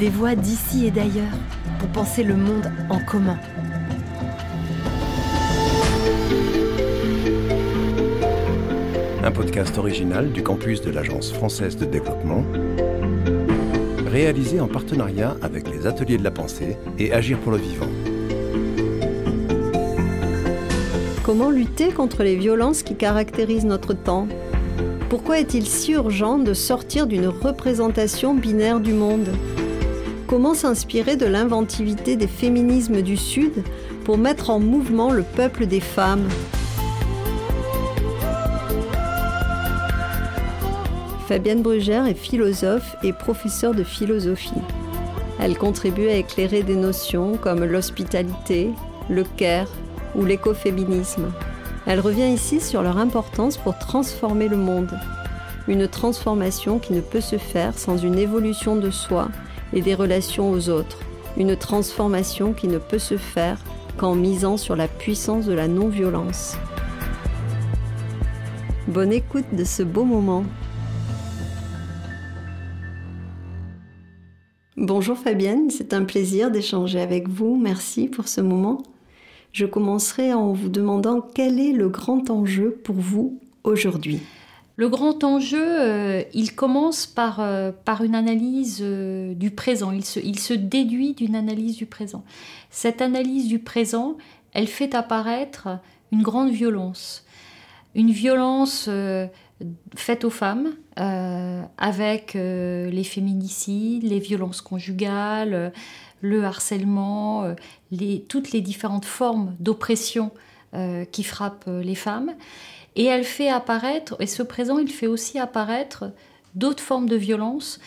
des voix d'ici et d'ailleurs pour penser le monde en commun. Un podcast original du campus de l'Agence française de développement, réalisé en partenariat avec les Ateliers de la Pensée et Agir pour le Vivant. Comment lutter contre les violences qui caractérisent notre temps? Pourquoi est-il si urgent de sortir d'une représentation binaire du monde? Comment s'inspirer de l'inventivité des féminismes du Sud pour mettre en mouvement le peuple des femmes Fabienne Brugère est philosophe et professeure de philosophie. Elle contribue à éclairer des notions comme l'hospitalité, le care ou l'écoféminisme. Elle revient ici sur leur importance pour transformer le monde. Une transformation qui ne peut se faire sans une évolution de soi et des relations aux autres. Une transformation qui ne peut se faire qu'en misant sur la puissance de la non-violence. Bonne écoute de ce beau moment. Bonjour Fabienne, c'est un plaisir d'échanger avec vous. Merci pour ce moment. Je commencerai en vous demandant quel est le grand enjeu pour vous aujourd'hui. Le grand enjeu, euh, il commence par, euh, par une analyse euh, du présent, il se, déduit d'une analyse du présent. Cette analyse du présent, elle fait apparaître une grande violence. Une violence faite aux femmes, avec les féminicides, les violences conjugales, le harcèlement, toutes les différentes formes d'oppression qui frappent les femmes. Et elle fait apparaître, et ce présent, il fait aussi apparaître d'autres formes de violence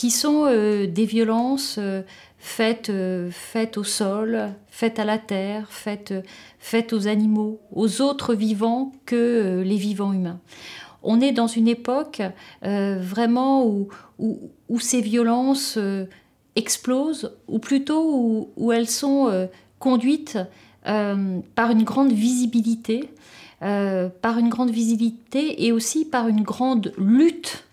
qui sont euh, des violences euh, faites, euh, faites au sol, faites à la terre, faites, faites aux animaux, aux autres vivants que les vivants humains. On est dans une époque vraiment où, où, ces violences explosent, ou plutôt où elles sont conduites par une grande visibilité euh, par une grande visibilité et aussi par une grande lutte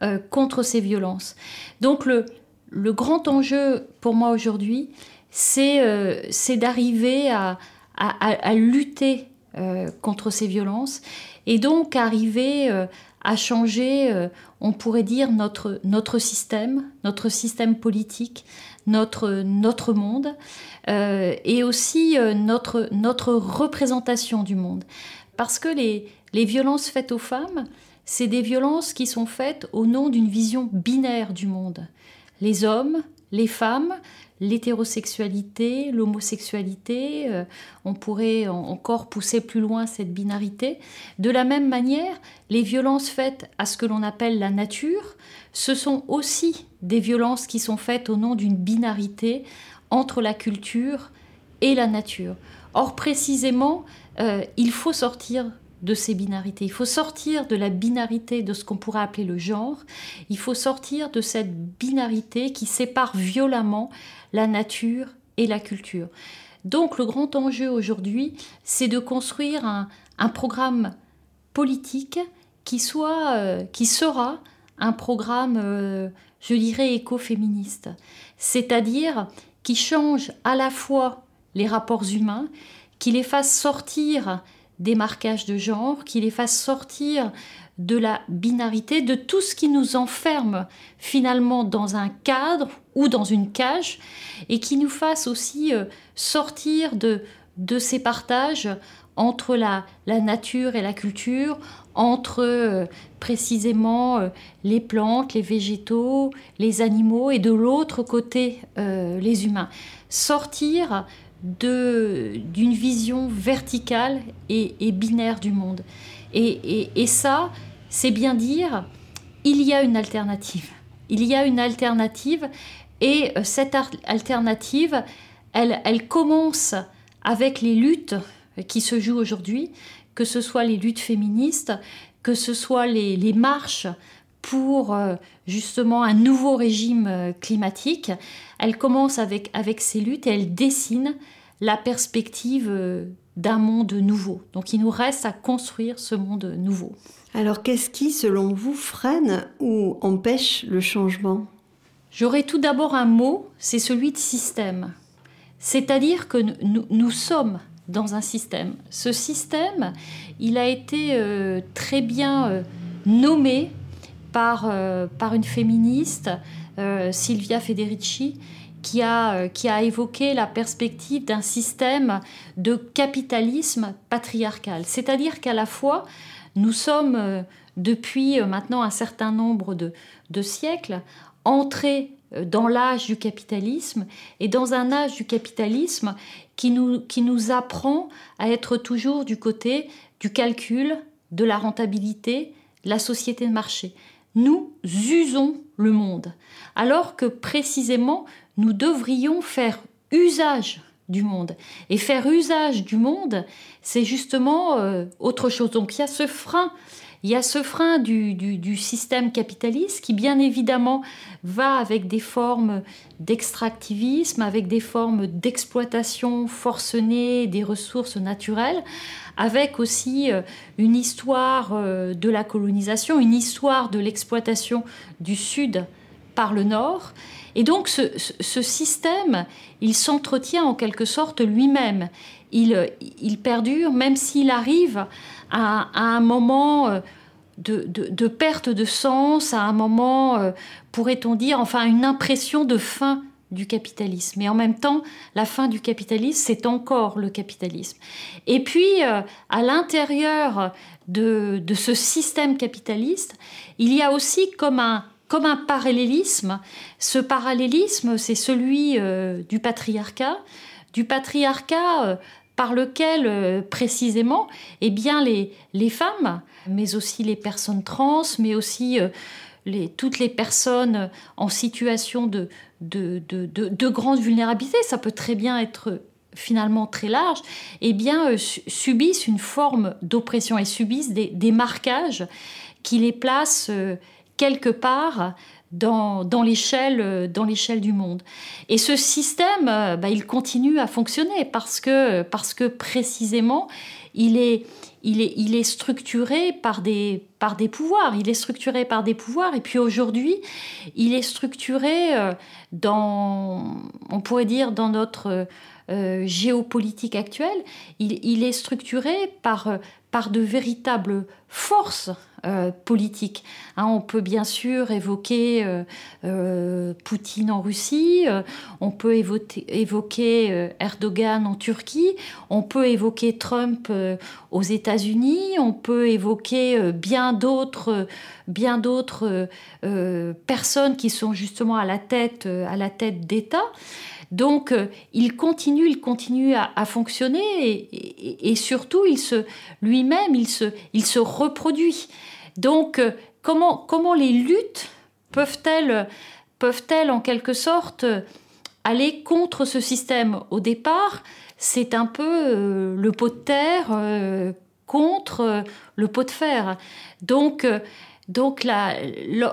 euh, contre ces violences. Donc le, le, grand enjeu pour moi aujourd'hui, c'est euh, d'arriver à, à, lutter contre ces violences et donc arriver à changer, on pourrait dire, notre, notre système, notre système politique, notre, notre monde et aussi notre, notre représentation du monde. Parce que les, violences faites aux femmes, c'est des violences qui sont faites au nom d'une vision binaire du monde. Les hommes, les femmes, l'hétérosexualité, l'homosexualité, euh, on pourrait encore pousser plus loin cette binarité. De la même manière, les violences faites à ce que l'on appelle la nature, ce sont aussi des violences qui sont faites au nom d'une binarité entre la culture et la nature. Or, précisément, euh, il faut sortir de ces binarités. Il faut sortir de la binarité de ce qu'on pourrait appeler le genre. Il faut sortir de cette binarité qui sépare violemment la nature et la culture. Donc le grand enjeu aujourd'hui, c'est de construire un, programme politique qui, soit, euh, qui sera un programme, euh, je dirais, écoféministe. C'est-à-dire qui change à la fois les rapports humains, qui les fasse sortir des marquages de genre, qui les fasse sortir de la binarité, de tout ce qui nous enferme finalement dans un cadre ou dans une cage, et qui nous fasse aussi euh, sortir de, de ces partages entre la, la, nature et la culture, entre euh, précisément euh, les plantes, les végétaux, les animaux, et de l'autre côté les humains. Sortir d'une vision verticale et, binaire du monde. Et, ça, c'est bien dire, il y a une alternative. Il y a une alternative et euh, cette alternative, elle, commence avec les luttes qui se jouent aujourd'hui, que ce soit les luttes féministes, que ce soit les marches pour euh, justement un nouveau régime euh, climatique. Elle commence avec, avec ces luttes et elle dessine la perspective euh, d'un monde nouveau. Donc il nous reste à construire ce monde nouveau. Alors qu'est-ce qui, selon vous, freine ou empêche le changement? J'aurais tout d'abord un mot, c'est celui de système. C'est-à-dire que nous, sommes dans un système. Ce système, il a été euh, très bien euh, nommé par, euh, par une féministe, Silvia Federici, qui a, qui a évoqué la perspective d'un système de capitalisme patriarcal. C'est-à-dire qu'à la fois, nous sommes depuis maintenant un certain nombre de, de siècles entrés dans l'âge du capitalisme et dans un âge du capitalisme qui nous, qui nous apprend à être toujours du côté du calcul, de la rentabilité, la société de marché. Nous usons le monde, alors que précisément nous devrions faire usage du monde. Et faire usage du monde, c'est justement euh, autre chose. Donc il y a ce frein il y a ce frein du, système capitaliste qui, bien évidemment, va avec des formes d'extractivisme, avec des formes d'exploitation forcenée des ressources naturelles, avec aussi euh, une histoire euh, de la colonisation, une histoire de l'exploitation du Sud par le Nord. Et donc ce, système, il s'entretient en quelque sorte lui-même. Il, perdure même s'il arrive à, un moment euh, de, perte de sens, à un moment, euh, pourrait-on dire, enfin une impression de fin du capitalisme. Mais en même temps, la fin du capitalisme, c'est encore le capitalisme. Et puis, euh, à l'intérieur de, ce système capitaliste, il y a aussi comme un parallélisme. Ce parallélisme, c'est celui du patriarcat, du patriarcat par lequel euh, précisément eh bien, les, les, femmes, mais aussi les personnes trans, mais aussi euh, les, toutes les personnes en situation de, de, de, de, grande vulnérabilité, ça peut très bien être finalement très large, eh bien, euh, subissent une forme d'oppression et subissent des, des, marquages qui les placent quelque part dans, dans l'échelle du monde. Et ce système, euh, bah, il continue à fonctionner parce que, parce que précisément, il est, il est, il est structuré par des, par des pouvoirs. Il est structuré par des pouvoirs. Et puis aujourd'hui, il est structuré euh, dans, on pourrait dire, dans notre euh, géopolitique actuelle. Il, il, est structuré par, par de véritables forces euh, politiques. Hein, on peut bien sûr évoquer euh, euh, Poutine en Russie, on peut évoquer, Erdogan en Turquie, on peut évoquer Trump aux États-Unis, on peut évoquer bien d'autres bien d'autres personnes qui sont justement à la tête à la tête. Donc, euh, il continue, il continue à, fonctionner et, surtout, il se, lui-même, il se, reproduit. Donc, euh, comment, les luttes peuvent-elles, peuvent-elles en quelque sorte aller contre ce système? Au départ, c'est un peu euh, le pot de terre contre le pot de fer. Donc, donc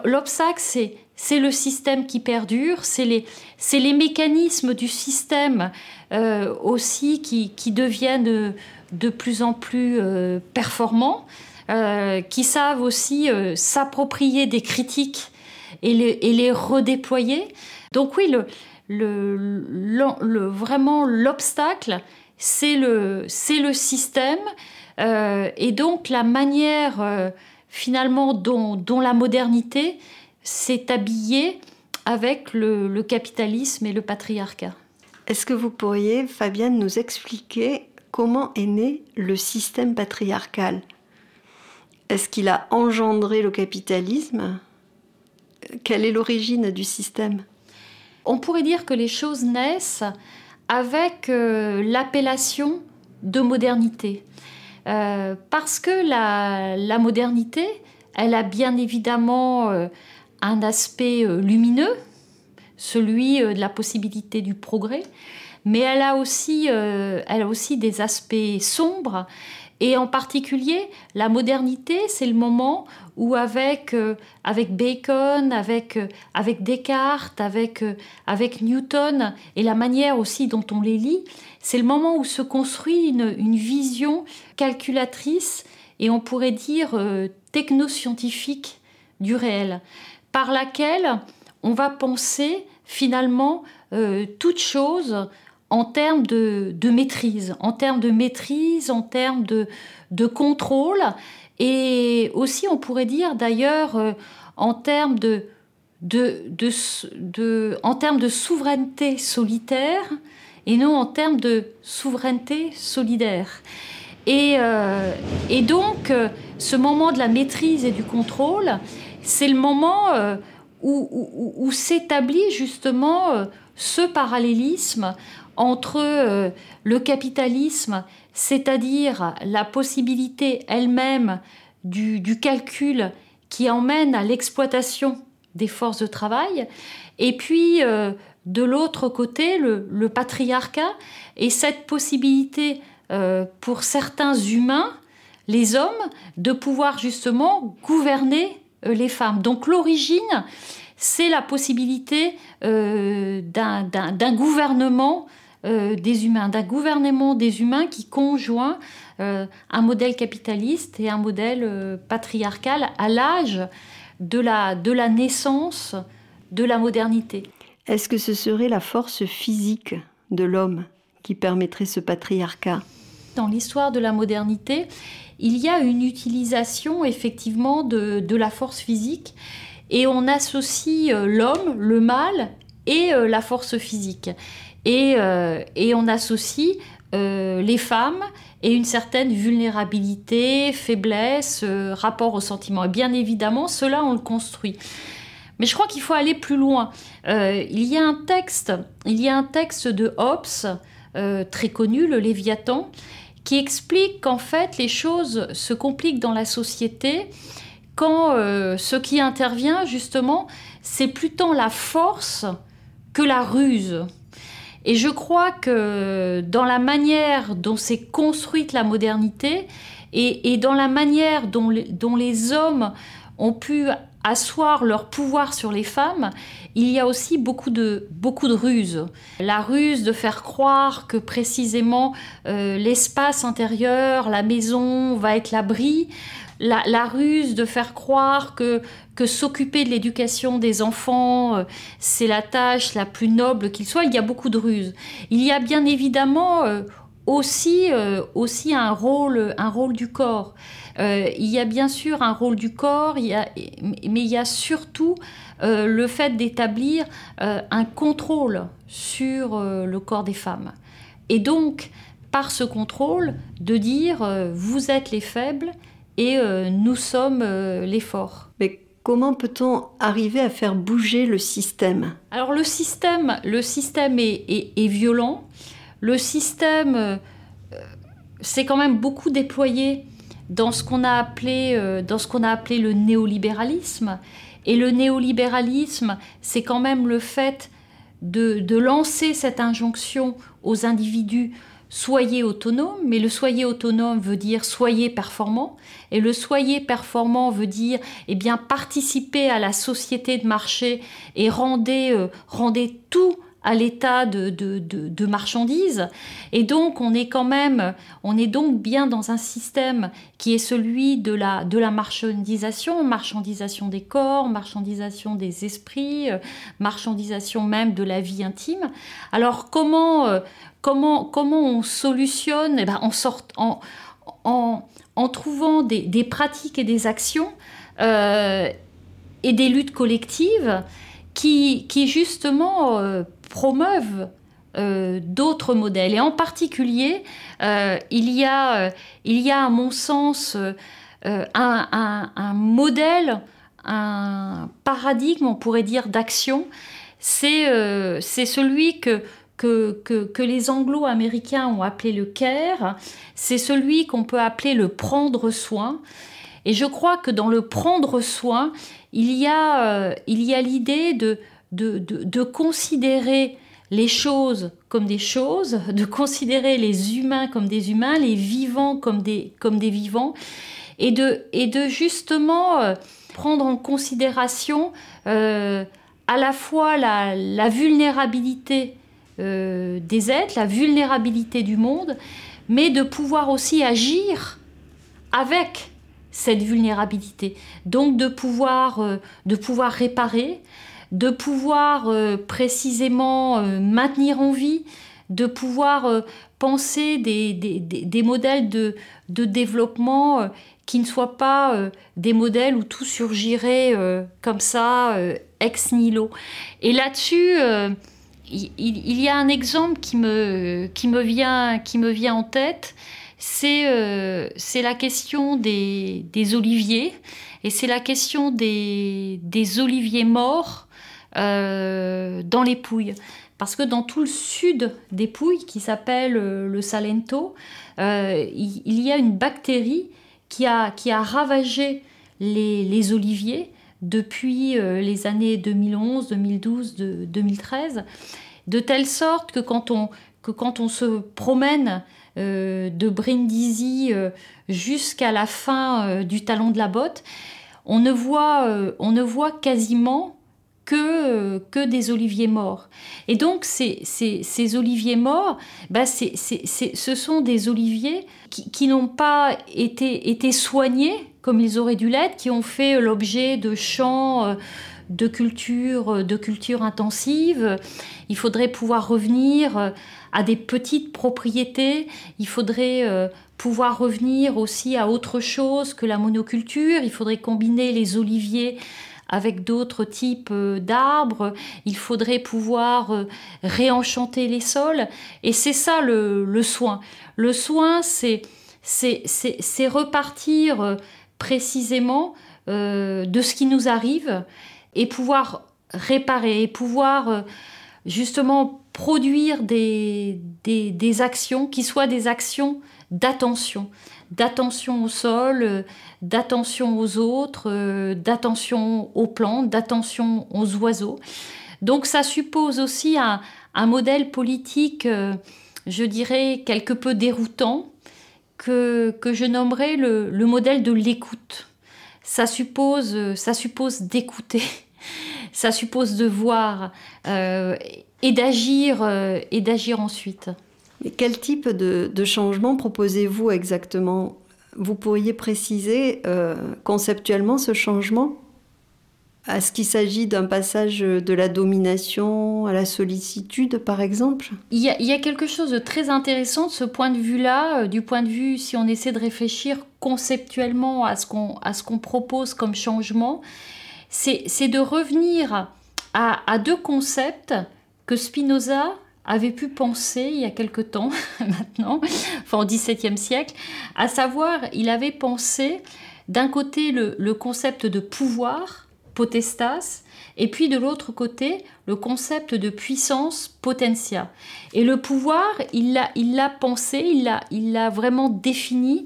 l'obstacle, c'est c'est le système qui perdure, c'est les, les, mécanismes du système euh, aussi qui, qui, deviennent de plus en plus euh, performants, euh, qui savent aussi s'approprier des critiques et les, et les, redéployer. Donc oui, le, le, le vraiment l'obstacle, c'est le, le système et donc la manière finalement dont, dont la modernité s'est habillé avec le, capitalisme et le patriarcat. Est-ce que vous pourriez, Fabienne, nous expliquer comment est né le système patriarcal? Est-ce qu'il a engendré le capitalisme? Quelle est l'origine du système? On pourrait dire que les choses naissent avec euh, l'appellation de modernité. Euh, parce que la, modernité, elle a bien évidemment euh, un aspect euh, lumineux, celui euh, de la possibilité du progrès, mais elle a aussi, euh, elle a aussi des aspects sombres. Et en particulier, la modernité, c'est le moment où avec, avec Bacon, avec, avec Descartes, avec, avec Newton, et la manière aussi dont on les lit, c'est le moment où se construit une, une vision calculatrice et on pourrait dire technoscientifique du réel par laquelle on va penser finalement euh, toute chose en termes de, maîtrise, en termes de maîtrise, en termes de, contrôle, et aussi on pourrait dire d'ailleurs euh, en termes de, souveraineté solitaire et non en termes de souveraineté solidaire. Et, euh, donc, ce moment de la maîtrise et du contrôle, c'est le moment où, s'établit justement euh, ce parallélisme entre euh, le capitalisme, c'est-à-dire la possibilité elle-même du, calcul qui emmène à l'exploitation des forces de travail, et puis euh, de l'autre côté le, patriarcat et cette possibilité pour certains humains, les hommes, de pouvoir justement gouverner euh, les femmes. Donc l'origine, c'est la possibilité euh, d'un gouvernement euh, des humains, d'un gouvernement des humains qui conjoint un modèle capitaliste et un modèle patriarcal à l'âge de la, de la naissance de la modernité. Est-ce que ce serait la force physique de l'homme qui permettrait ce patriarcat? Dans l'histoire de la modernité, il y a une utilisation effectivement de, la force physique et on associe euh, l'homme, le mal et euh, la force physique. Et, euh, on associe les femmes et une certaine vulnérabilité, faiblesse, rapport au sentiment. Et bien évidemment, cela, on le construit. Mais je crois qu'il faut aller plus loin. il y a un texte, il y a un texte de Hobbes, très connu, le Léviathan, qui explique qu'en fait les choses se compliquent dans la société quand euh, ce qui intervient justement c'est plus tant la force que la ruse. Et je crois que dans la manière dont s'est construite la modernité et, dans la manière dont les hommes ont pu asseoir leur pouvoir sur les femmes, il y a aussi beaucoup de, beaucoup de ruses. La ruse de faire croire que précisément euh, l'espace intérieur, la maison va être l'abri, la, ruse de faire croire que, que s'occuper de l'éducation des enfants, euh, c'est la tâche la plus noble qu'il soit, il y a beaucoup de ruses. Il y a bien évidemment euh, aussi, aussi un, rôle, un rôle du corps. Il y a bien sûr un rôle du corps, mais il y a surtout euh, le fait d'établir euh, un contrôle sur le corps des femmes. Et donc, par ce contrôle, de dire vous êtes les faibles et nous sommes les forts. Mais comment peut-on arriver à faire bouger le système? Alors le système, le système est, est violent. Le système s'est quand même beaucoup déployé dans ce qu'on a appelé, euh, dans ce qu'on a appelé le néolibéralisme. Et le néolibéralisme, c'est quand même le fait de, de, lancer cette injonction aux individus soyez autonomes, mais le soyez autonome veut dire soyez performant, et le soyez performant veut dire eh bien participer à la société de marché et rendez, euh, rendez tout à l'état de, de, marchandises. Et donc, on est quand même, on est donc bien dans un système qui est celui de la, de la marchandisation, marchandisation des corps, marchandisation des esprits, euh, marchandisation même de la vie intime. Alors, comment, euh, comment, comment on solutionne? Eh ben, en, sort, en, en, en, trouvant des, des, pratiques et des actions euh, et des luttes collectives qui, qui justement promeuvent euh, d'autres modèles. Et en particulier, euh, il, y a, euh, il y a, à mon sens, un, modèle, un paradigme, on pourrait dire, d'action. C'est celui que, que, que, que les anglo-américains ont appelé le care. C'est celui qu'on peut appeler le prendre soin. Et je crois que dans le prendre soin, il y a, il y de de, considérer les choses comme des choses, de considérer les humains comme des humains, les vivants comme des, comme des vivants, et de, et de justement euh, prendre en considération euh, à la fois la, vulnérabilité euh, des êtres, la vulnérabilité du monde, mais de pouvoir aussi agir avec cette vulnérabilité. Donc de pouvoir, de pouvoir réparer, de pouvoir précisément maintenir en vie, de pouvoir penser des, modèles de, de développement qui ne soient pas des modèles où tout surgirait comme ça, ex nihilo. Et là-dessus, il, y a un exemple qui me, qui me, vient, qui me vient en tête, c'est euh, la question des, des, oliviers, et c'est la question des, des oliviers morts euh, dans les Pouilles. Parce que dans tout le sud des Pouilles, qui s'appelle euh, le Salento, il, y a une bactérie qui a, qui a ravagé les, les oliviers depuis euh, les années 2011, 2012, 2013, de telle sorte que quand on, que quand on se promène euh, de Brindisi euh, jusqu'à la fin du talon de la botte, on ne voit, on ne voit quasiment que, que, des oliviers morts. Et donc ces, ces, oliviers morts, bah ce sont des oliviers qui, qui n'ont pas été, été soignés comme ils auraient dû l'être, qui ont fait l'objet de champs euh, de culture, euh, de culture intensive. Il faudrait pouvoir revenir euh, à des petites propriétés. Il faudrait pouvoir revenir aussi à autre chose que la monoculture. Il faudrait combiner les oliviers avec d'autres types d'arbres. Il faudrait pouvoir réenchanter les sols. Et c'est ça le, soin. Le soin, c'est repartir précisément euh, de ce qui nous arrive et pouvoir réparer et pouvoir euh, justement produire des, actions qui soient des actions d'attention, d'attention au sol, euh, d'attention aux autres, d'attention aux plantes, d'attention aux oiseaux. Donc ça suppose aussi un, un modèle politique, je dirais, quelque peu déroutant, que, que je nommerais le, le modèle de l'écoute. Ça suppose, ça suppose d'écouter, ça suppose de voir euh, et d'agir euh, et d'agir ensuite. Quel type de, de changement proposez-vous exactement? Vous pourriez préciser euh, conceptuellement ce changement? Est-ce qu'il s'agit d'un passage de la domination à la sollicitude, par exemple? Il y, a, quelque chose de très intéressant de ce point de vue-là, euh, du point de vue, si on essaie de réfléchir conceptuellement à ce qu'on propose comme changement, c'est de revenir à, deux concepts que Spinoza avait pu penser il y a quelque temps maintenant, enfin au XVIIe siècle, à savoir, il avait pensé d'un côté le concept de pouvoir, potestas, et puis de l'autre côté, le concept de puissance potentia. Et le pouvoir, il l'a pensé, il l'a vraiment défini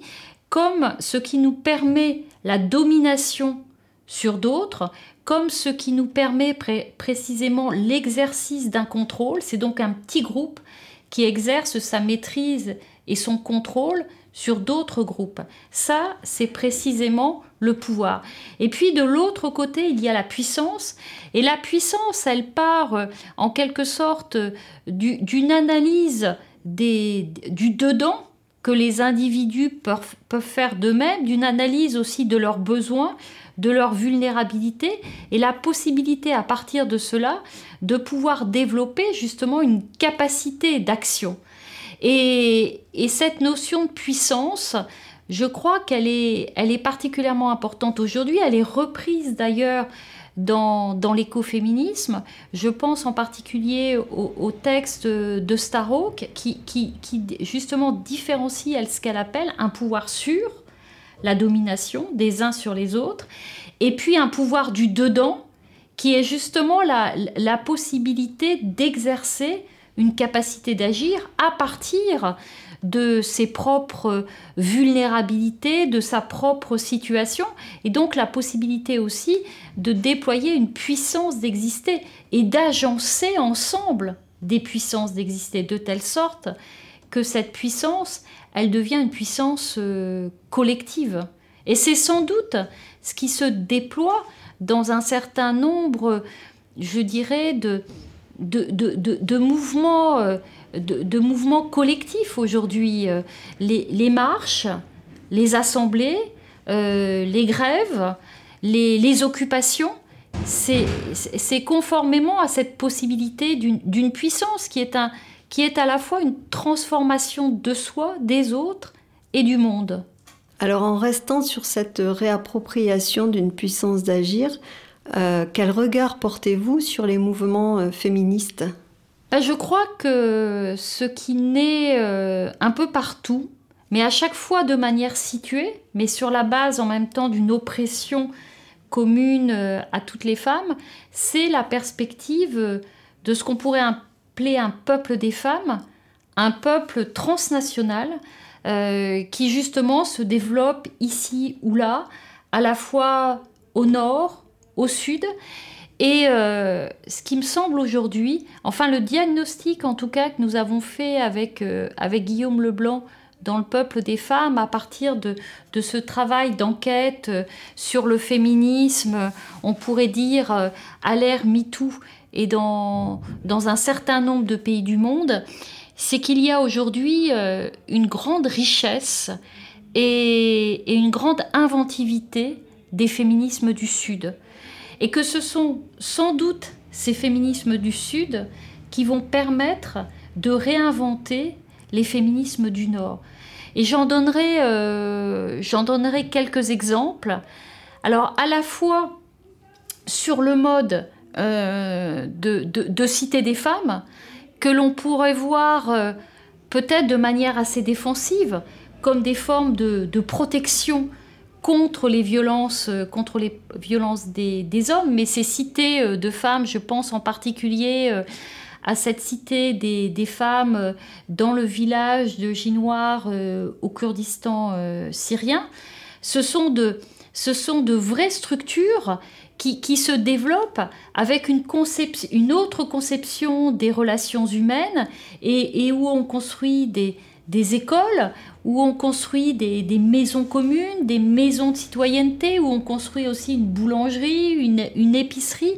comme ce qui nous permet la domination sur d'autres, comme ce qui nous permet précisément l'exercice d'un contrôle. C'est donc un petit groupe qui exerce sa maîtrise et son contrôle sur d'autres groupes. Ça, c'est précisément le pouvoir. Et puis de l'autre côté, il y a la puissance. Et la puissance, elle part euh, en quelque sorte euh, d'une analyse du dedans que les individus peuvent, peuvent faire d'eux-mêmes, d'une analyse aussi de leurs besoins, de leur vulnérabilité et la possibilité à partir de cela de pouvoir développer justement une capacité d'action. Et, cette notion de puissance, je crois qu'elle est, elle est particulièrement importante aujourd'hui. Elle est reprise d'ailleurs dans, dans l'écoféminisme. Je pense en particulier au, texte de Starhawk qui, qui, justement différencie ce qu'elle appelle un pouvoir sur la domination des uns sur les autres, et puis un pouvoir du dedans qui est justement la, possibilité d'exercer une capacité d'agir à partir de ses propres vulnérabilités, de sa propre situation, et donc la possibilité aussi de déployer une puissance d'exister et d'agencer ensemble des puissances d'exister de telle sorte que cette puissance, elle devient une puissance euh, collective. Et c'est sans doute ce qui se déploie dans un certain nombre, je dirais, de, de, mouvements, euh, de, mouvements collectifs aujourd'hui. Euh, les, marches, les assemblées, les grèves, les, occupations c'est conformément à cette possibilité d'une puissance qui est, un, qui est à la fois une transformation de soi, des autres et du monde. Alors en restant sur cette réappropriation d'une puissance d'agir, euh, quel regard portez-vous sur les mouvements euh, féministes? Ben, Je crois que ce qui naît euh, un peu partout, mais à chaque fois de manière située, mais sur la base en même temps d'une oppression commune à toutes les femmes, c'est la perspective de ce qu'on pourrait appeler un peuple des femmes, un peuple transnational, qui justement se développe ici ou là, à la fois au nord, au sud. Et euh, ce qui me semble aujourd'hui, enfin le diagnostic en tout cas que nous avons fait avec, euh, Guillaume Leblanc dans le peuple des femmes à partir de, de ce travail d'enquête euh, sur le féminisme, on pourrait dire à l'ère MeToo et dans, dans un certain nombre de pays du monde, c'est qu'il y a aujourd'hui une grande richesse et, et une grande inventivité des féminismes du Sud et que ce sont sans doute ces féminismes du Sud qui vont permettre de réinventer les féminismes du Nord. Et j'en donnerai, euh, donnerai quelques exemples. Alors à la fois sur le mode euh, de, de, cité des femmes, que l'on pourrait voir euh, peut-être de manière assez défensive, comme des formes de, de protection contre les violences, euh, contre les violences des, hommes, mais ces cités de femmes, je pense en particulier à cette cité des, femmes dans le village de Ginoir au Kurdistan syrien, ce sont de, ce sont de vraies structures qui, se développent avec une, une autre conception des relations humaines et, où on construit des, des écoles où on construit des, maisons communes, des maisons de citoyenneté, où on construit aussi une boulangerie, une, épicerie.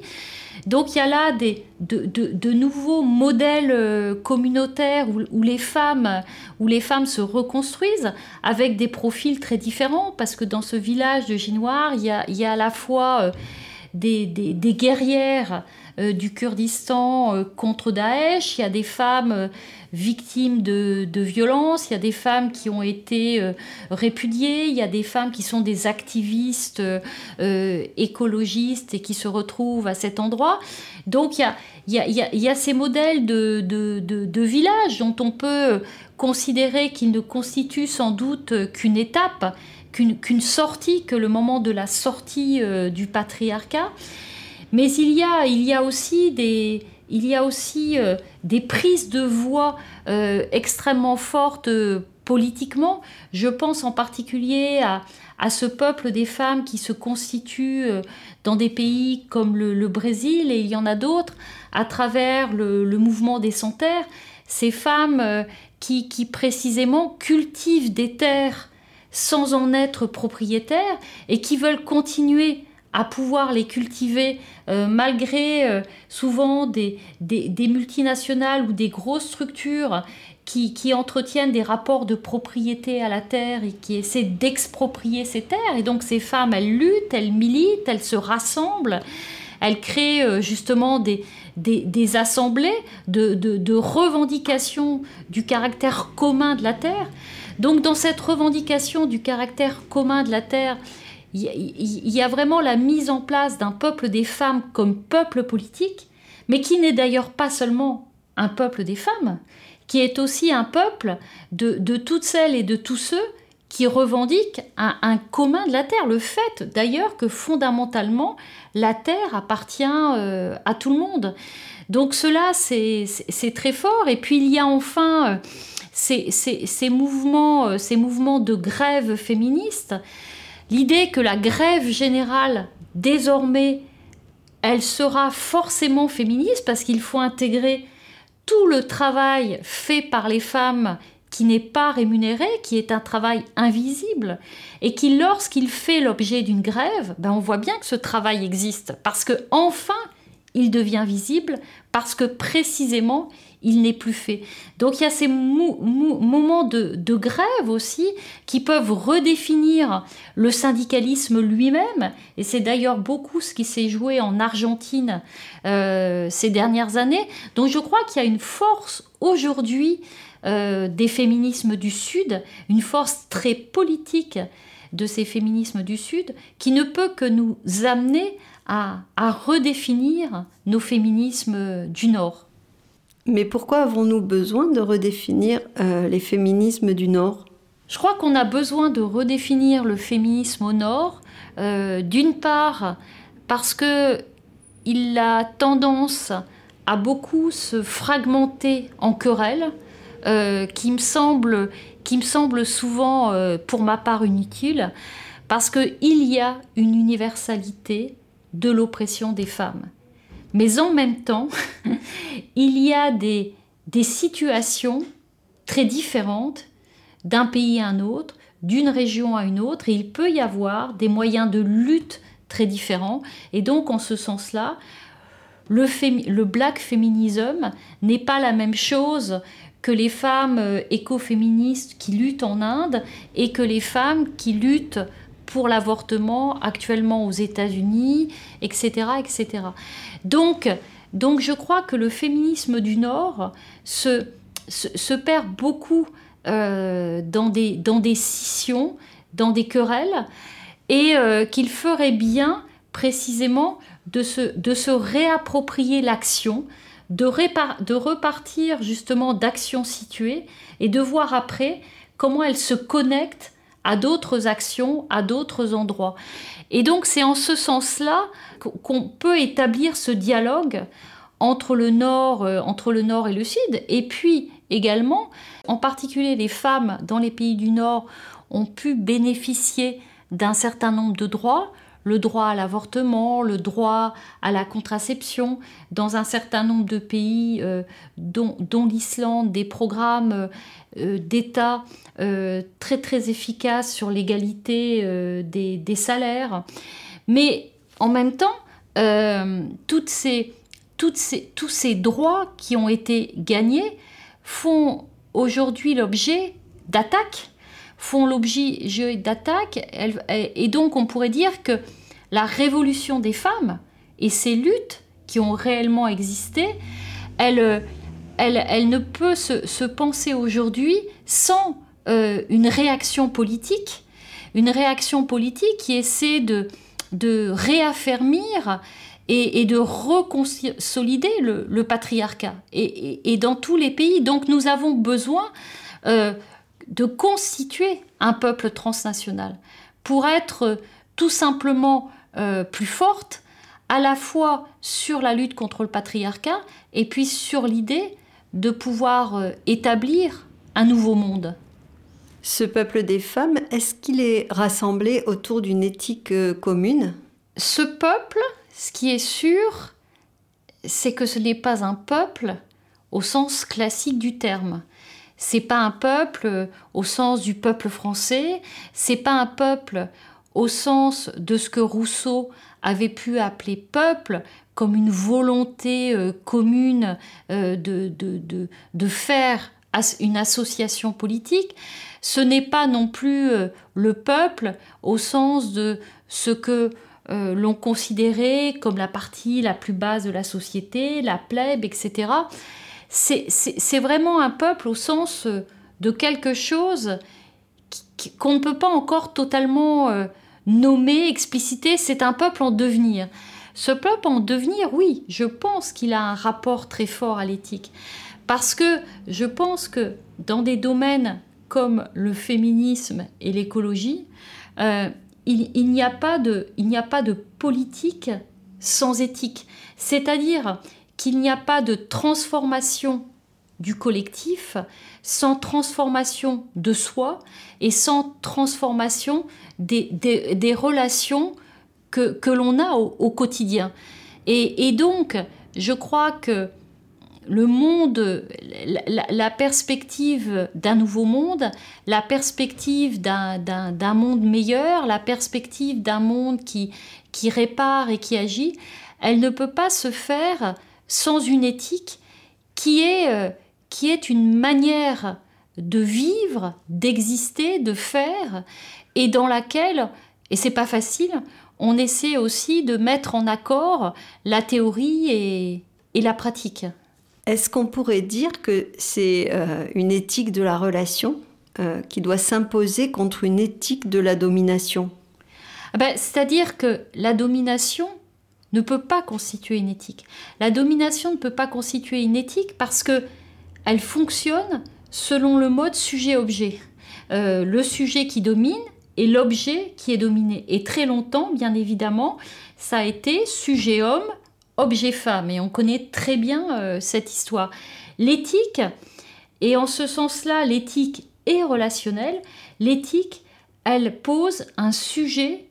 Donc il y a là des, de, nouveaux modèles euh, communautaires où, les femmes, où les femmes se reconstruisent avec des profils très différents, parce que dans ce village de Ginoir, il y a, il y a à la fois euh, des, guerrières euh, du Kurdistan contre Daesh, il y a des femmes victimes de, violences, il y a des femmes qui ont été euh, répudiées, il y a des femmes qui sont des activistes euh, écologistes et qui se retrouvent à cet endroit. Donc il y a, ces modèles de, de, villages dont on peut considérer qu'ils ne constituent sans doute qu'une étape, qu'une sortie, que le moment de la sortie euh, du patriarcat. Mais il y a, il y a aussi des, il y a aussi euh, des prises de voix euh, extrêmement fortes politiquement. Je pense en particulier à, ce peuple des femmes qui se constitue dans des pays comme le, Brésil, et il y en a d'autres, à travers le, mouvement des sans-terres, ces femmes qui précisément cultivent des terres sans en être propriétaires et qui veulent continuer à pouvoir les cultiver euh, malgré euh, souvent des, des, multinationales ou des grosses structures qui, qui, entretiennent des rapports de propriété à la terre et qui essaient d'exproprier ces terres. Et donc ces femmes, elles luttent, elles militent, elles se rassemblent, elles créent euh, justement des, des, des assemblées de, de, de revendication du caractère commun de la terre. Donc dans cette revendication du caractère commun de la terre, il y, a vraiment la mise en place d'un peuple des femmes comme peuple politique, mais qui n'est d'ailleurs pas seulement un peuple des femmes, qui est aussi un peuple de, toutes celles et de tous ceux qui revendiquent un, commun de la terre. Le fait d'ailleurs que fondamentalement la terre appartient euh, à tout le monde. Donc cela, c'est très fort. Et puis il y a enfin euh, ces, mouvements, euh, ces mouvements de grève féministes L'idée que la grève générale, désormais, elle sera forcément féministe parce qu'il faut intégrer tout le travail fait par les femmes qui n'est pas rémunéré, qui est un travail invisible, et qui, lorsqu'il fait l'objet d'une grève, ben on voit bien que ce travail existe, parce que enfin, il devient visible parce que précisément, il n'est plus fait. Donc il y a ces moments de, grève aussi qui peuvent redéfinir le syndicalisme lui-même. Et c'est d'ailleurs beaucoup ce qui s'est joué en Argentine euh, ces dernières années. Donc je crois qu'il y a une force aujourd'hui euh, des féminismes du Sud, une force très politique de ces féminismes du Sud, qui ne peut que nous amener à, redéfinir nos féminismes du Nord. Mais pourquoi avons-nous besoin de redéfinir euh, les féminismes du Nord? Je crois qu'on a besoin de redéfinir le féminisme au Nord, euh, d'une part parce que il a tendance à beaucoup se fragmenter en querelles, euh, qui, me semble, qui me semble souvent, pour ma part, inutile, parce qu'il y a une universalité de l'oppression des femmes. Mais en même temps, il y a des, situations très différentes d'un pays à un autre, d'une région à une autre, et il peut y avoir des moyens de lutte très différents. Et donc, en ce sens-là, le, le black féminisme n'est pas la même chose que les femmes euh, écoféministes qui luttent en Inde et que les femmes qui luttent pour l'avortement actuellement aux États-Unis, etc., etc. Donc, donc je crois que le féminisme du Nord se, se, perd beaucoup euh, dans, des, dans des scissions, dans des querelles, et euh, qu'il ferait bien précisément de se, de se réapproprier l'action, de, de repartir justement d'actions situées et de voir après comment elles se connectent à d'autres actions, à d'autres endroits. Et donc c'est en ce sens-là qu'on peut établir ce dialogue entre le nord, euh, entre le et le sud, et puis également, en particulier les femmes dans les pays du nord ont pu bénéficier d'un certain nombre de droits, le droit à l'avortement, le droit à la contraception, dans un certain nombre de pays, euh, dont, l'Islande, des programmes euh, d'État euh, très très efficaces sur l'égalité des, salaires. Mais en même temps, toutes ces, ces, tous ces droits qui ont été gagnés font aujourd'hui l'objet d'attaques font l'objet d'attaques. Et donc on pourrait dire que la révolution des femmes et ces luttes qui ont réellement existé, elle, ne peut se, penser aujourd'hui sans euh, une réaction politique, une réaction politique qui essaie de, de réaffermir et, de reconsolider le, patriarcat. Et, dans tous les pays, donc nous avons besoin euh, de constituer un peuple transnational pour être tout simplement euh, plus forte, à la fois sur la lutte contre le patriarcat et puis sur l'idée de pouvoir euh, établir un nouveau monde. Ce peuple des femmes, est-ce qu'il est rassemblé autour d'une éthique euh, commune? Ce peuple, ce qui est sûr, c'est que ce n'est pas un peuple au sens classique du terme. C'est pas un peuple au sens du peuple français, c'est pas un peuple au sens de ce que Rousseau avait pu appeler peuple, comme une volonté euh, commune euh, de, de, de, faire une association politique, ce n'est pas non plus euh, le peuple au sens de ce que l'on considérait comme la partie la plus basse de la société, la plèbe, etc c'est vraiment un peuple au sens euh, de quelque chose qu'on ne peut pas encore totalement euh, nommer, expliciter. C'est un peuple en devenir. Ce peuple en devenir, oui, je pense qu'il a un rapport très fort à l'éthique. Parce que je pense que dans des domaines comme le féminisme et l'écologie, euh, il n'y a, pas de, politique sans éthique. C'est-à-dire, qu'il n'y a pas de transformation du collectif sans transformation de soi et sans transformation des, relations que, l'on a au, quotidien. Et, et, donc, je crois que le monde, la, la perspective d'un nouveau monde, la perspective d'un monde meilleur, la perspective d'un monde qui, qui répare et qui agit, elle ne peut pas se faire sans une éthique qui est, euh, qui est une manière de vivre, d'exister, de faire, et dans laquelle, et c'est pas facile, on essaie aussi de mettre en accord la théorie et, la pratique. Est-ce qu'on pourrait dire que c'est euh, une éthique de la relation euh, qui doit s'imposer contre une éthique de la domination? Ah ben, C'est-à-dire que la domination ne peut pas constituer une éthique. La domination ne peut pas constituer une éthique parce que elle fonctionne selon le mode sujet-objet. Euh, le sujet qui domine et l'objet qui est dominé. Et très longtemps, bien évidemment, ça a été sujet homme, objet femme. Et on connaît très bien euh, cette histoire. L'éthique, et en ce sens-là, l'éthique est relationnelle. L'éthique, elle pose un sujet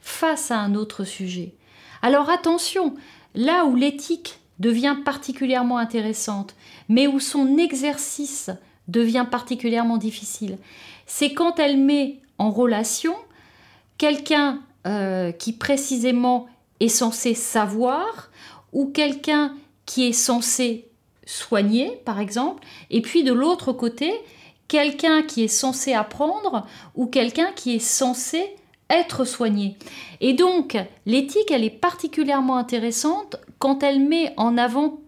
face à un autre sujet. Alors attention, là où l'éthique devient particulièrement intéressante, mais où son exercice devient particulièrement difficile, c'est quand elle met en relation quelqu'un euh, qui précisément est censé savoir ou quelqu'un qui est censé soigner, par exemple, et puis de l'autre côté, quelqu'un qui est censé apprendre ou quelqu'un qui est censé être soigné. Et donc, l'éthique, elle est particulièrement intéressante quand elle met en avant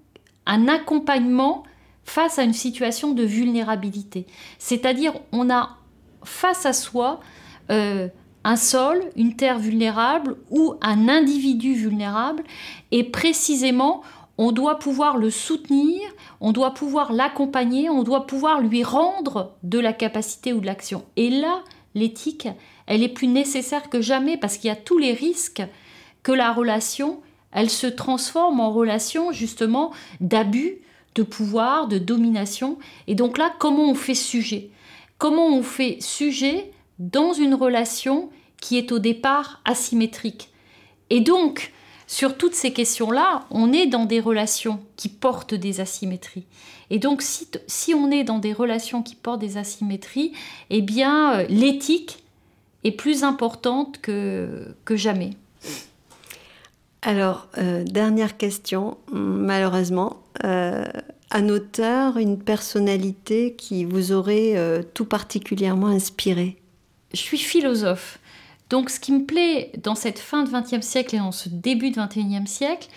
un accompagnement face à une situation de vulnérabilité. C'est-à-dire, on a face à soi euh, un sol, une terre vulnérable ou un individu vulnérable, et précisément, on doit pouvoir le soutenir, on doit pouvoir l'accompagner, on doit pouvoir lui rendre de la capacité ou de l'action. Et là, l'éthique, elle est plus nécessaire que jamais parce qu'il y a tous les risques que la relation, elle se transforme en relation justement d'abus, de pouvoir, de domination. Et donc là, comment on fait sujet? Comment on fait sujet dans une relation qui est au départ asymétrique Et donc, sur toutes ces questions-là, on est dans des relations qui portent des asymétries. Et donc, si, on est dans des relations qui portent des asymétries, eh bien, euh, l'éthique est plus importante que, jamais. Alors, euh, dernière question, malheureusement. Euh, un auteur, une personnalité qui vous aurait euh, tout particulièrement inspiré? Je suis philosophe. Donc ce qui me plaît dans cette fin de XXe siècle et dans ce début de XXIe siècle,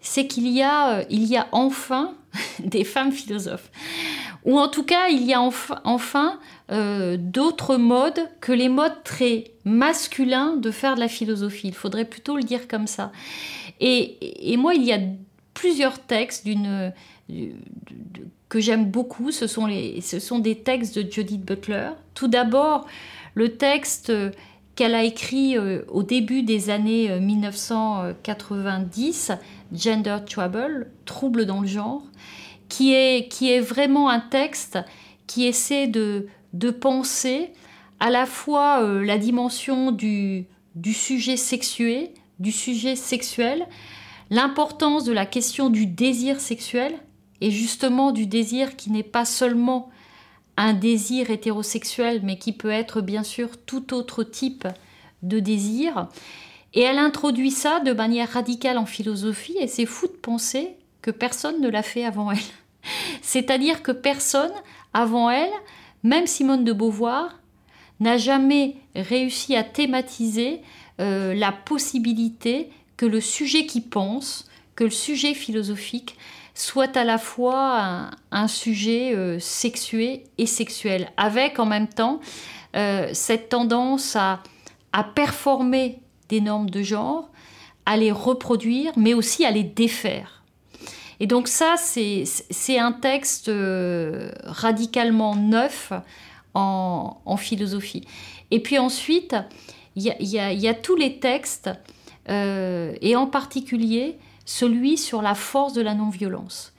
c'est qu'il y, a, euh, y a enfin des femmes philosophes. Ou en tout cas, il y a enfin, euh, d'autres modes que les modes très masculins de faire de la philosophie. Il faudrait plutôt le dire comme ça. Et moi, il y a plusieurs textes d'une que j'aime beaucoup, ce sont, des textes de Judith Butler. Tout d'abord, le texte euh, qu'elle a écrit euh, au début des années 1990, euh, Gender Trouble, Trouble dans le genre, qui est, vraiment un texte qui essaie de, penser à la fois la dimension du sujet sexué, du sujet sexuel, l'importance de la question du désir sexuel, et justement du désir qui n'est pas seulement un désir hétérosexuel, mais qui peut être bien sûr tout autre type de désir. Et elle introduit ça de manière radicale en philosophie, et c'est fou de penser que personne ne l'a fait avant elle. C'est-à-dire que personne avant elle, même Simone de Beauvoir, n'a jamais réussi à thématiser euh, la possibilité que le sujet qui pense, que le sujet philosophique soit à la fois un, sujet euh, sexué et sexuel, avec en même temps euh, cette tendance à, performer des normes de genre, à les reproduire, mais aussi à les défaire. Et donc ça, c'est un texte euh, radicalement neuf en, philosophie. Et puis ensuite, il y, a, tous les textes, et en particulier celui sur la force de la non-violence.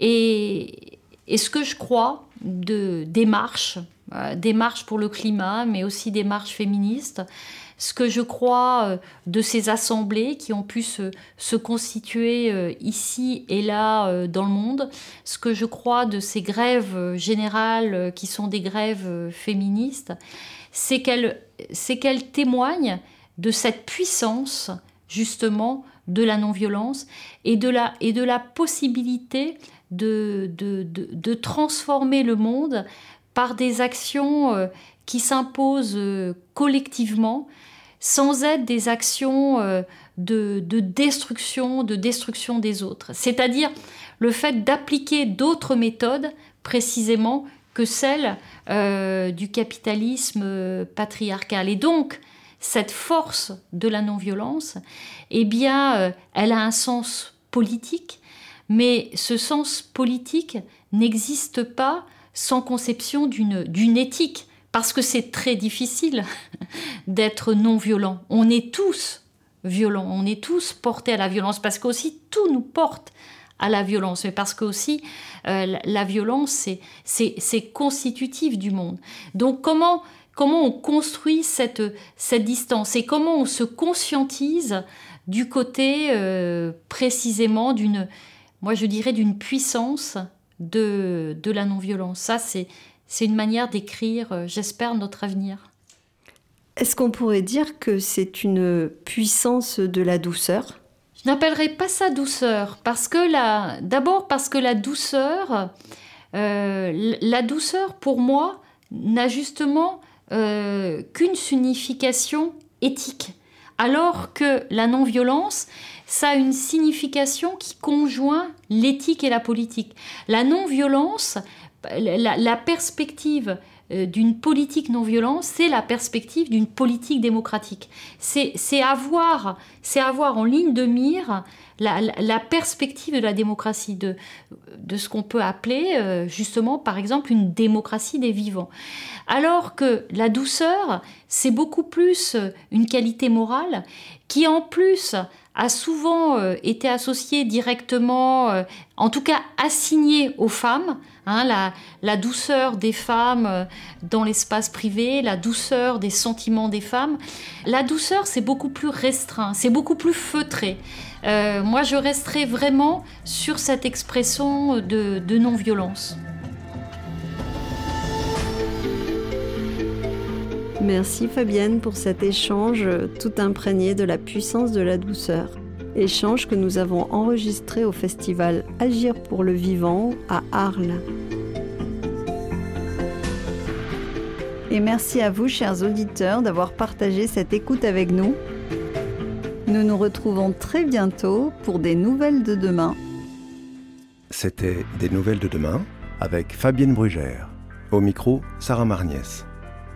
Et, ce que je crois de démarches, euh, démarches pour le climat, mais aussi des marches féministes, ce que je crois euh, de ces assemblées qui ont pu se, constituer euh, ici et là dans le monde, ce que je crois de ces grèves générales qui sont des grèves féministes, c'est qu'elles témoignent de cette puissance justement de la non-violence et, de la, et possibilité de, transformer le monde par des actions euh, qui s'imposent euh, collectivement sans être des actions euh, de, destruction, de destruction des autres. C'est-à-dire le fait d'appliquer d'autres méthodes précisément que celles du capitalisme patriarcal. Et donc, cette force de la non-violence, eh bien, euh, elle a un sens politique, mais ce sens politique n'existe pas sans conception d'une éthique, parce que c'est très difficile d'être non-violent. On est tous violents, on est tous portés à la violence, parce qu'aussi tout nous porte à la violence, mais parce que aussi euh, la violence, c'est constitutif du monde. Donc comment comment on construit cette, cette distance et comment on se conscientise du côté euh, précisément d'une, moi je dirais, d'une puissance de, de la non-violence. Ça, c'est, c'est une manière d'écrire, euh, j'espère, notre avenir. Est-ce qu'on pourrait dire que c'est une puissance de la douceur? Je n'appellerais pas ça douceur, parce que la, d'abord parce que la douceur, euh, la douceur pour moi n'a justement euh, qu'une signification éthique, alors que la non-violence, ça a une signification qui conjoint l'éthique et la politique. La non-violence, la, perspective euh, d'une politique non-violence, c'est la perspective d'une politique démocratique. C'est avoir, avoir en ligne de mire la, perspective de la démocratie, de, ce qu'on peut appeler euh, justement par exemple une démocratie des vivants. Alors que la douceur, c'est beaucoup plus euh, une qualité morale qui en plus a souvent euh, été associée directement, en tout cas assignée aux femmes, hein, la, douceur des femmes dans l'espace privé, la douceur des sentiments des femmes. La douceur, c'est beaucoup plus restreint, c'est beaucoup plus feutré. Euh, moi, je resterai vraiment sur cette expression de, non-violence. Merci Fabienne pour cet échange tout imprégné de la puissance de la douceur. Échange que nous avons enregistré au festival Agir pour le vivant à Arles. Et merci à vous, chers auditeurs, d'avoir partagé cette écoute avec nous. Nous nous retrouvons très bientôt pour des nouvelles de demain. C'était Des nouvelles de demain avec Fabienne Brugère. Au micro, Sarah Marniès.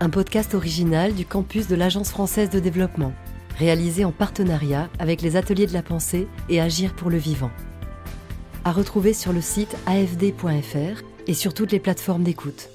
Un podcast original du campus de l'Agence française de développement, réalisé en partenariat avec les ateliers de la pensée et Agir pour le vivant. À retrouver sur le site afd.fr et sur toutes les plateformes d'écoute.